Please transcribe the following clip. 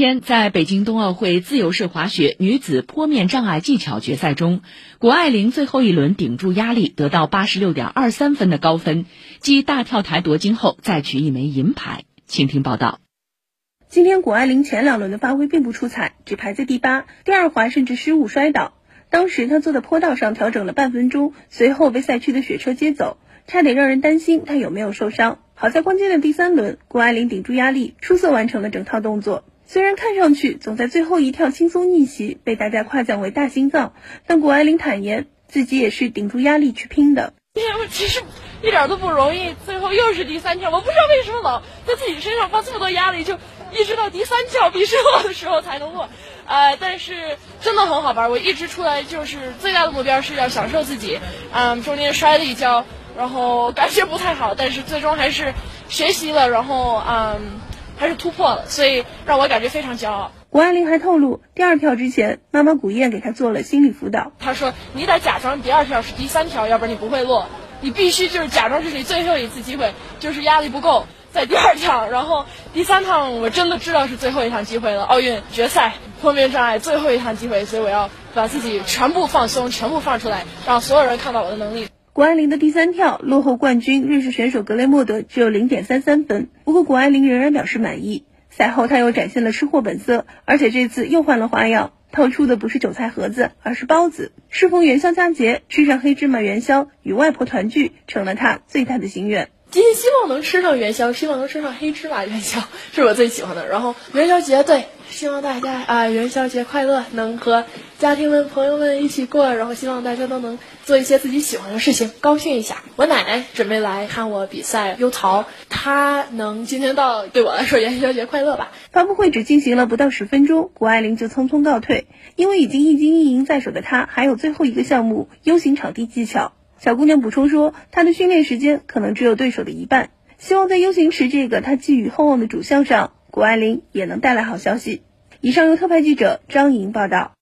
天，在北京冬奥会自由式滑雪女子坡面障碍技巧决赛中，谷爱凌最后一轮顶住压力，得到八十六点二三分的高分，继大跳台夺金后再取一枚银牌。请听报道。今天谷爱凌前两轮的发挥并不出彩，只排在第八，第二滑甚至失误摔倒。当时她坐在坡道上调整了半分钟，随后被赛区的雪车接走，差点让人担心她有没有受伤。好在关键的第三轮，谷爱凌顶住压力，出色完成了整套动作。虽然看上去总在最后一跳轻松逆袭，被大家夸奖为大心脏，但谷爱凌坦言自己也是顶住压力去拼的。其实一点都不容易，最后又是第三跳，我不知道为什么老在自己身上放这么多压力，就一直到第三跳必胜的时候才能过。呃，但是真的很好玩，我一直出来就是最大的目标是要享受自己。嗯，中间摔了一跤，然后感觉不太好，但是最终还是学习了，然后嗯。还是突破了，所以让我感觉非常骄傲。谷爱凌还透露，第二跳之前，妈妈古燕给她做了心理辅导。她说：“你得假装第二跳是第三跳，要不然你不会落。你必须就是假装这是你最后一次机会，就是压力不够，在第二跳，然后第三趟我真的知道是最后一趟机会了。奥运决赛破面障碍最后一趟机会，所以我要把自己全部放松，全部放出来，让所有人看到我的能力。”谷爱凌的第三跳落后冠军瑞士选手格雷莫德只有零点三三分，不过谷爱凌仍然表示满意。赛后，她又展现了吃货本色，而且这次又换了花样，掏出的不是韭菜盒子，而是包子。适逢元宵佳节，吃上黑芝麻元宵与外婆团聚，成了她最大的心愿。今天希望能吃上元宵，希望能吃上黑芝麻元宵，是我最喜欢的。然后元宵节，对，希望大家啊元宵节快乐，能和家庭们、朋友们一起过。然后希望大家都能做一些自己喜欢的事情，高兴一下。我奶奶准备来看我比赛，优桃，她能今天到，对我来说元宵节快乐吧。发布会只进行了不到十分钟，谷爱凌就匆匆告退，因为已经一金一银在手的她，还有最后一个项目 U 型场地技巧。小姑娘补充说，她的训练时间可能只有对手的一半，希望在 U 型池这个她寄予厚望的主项上，谷爱凌也能带来好消息。以上由特派记者张莹报道。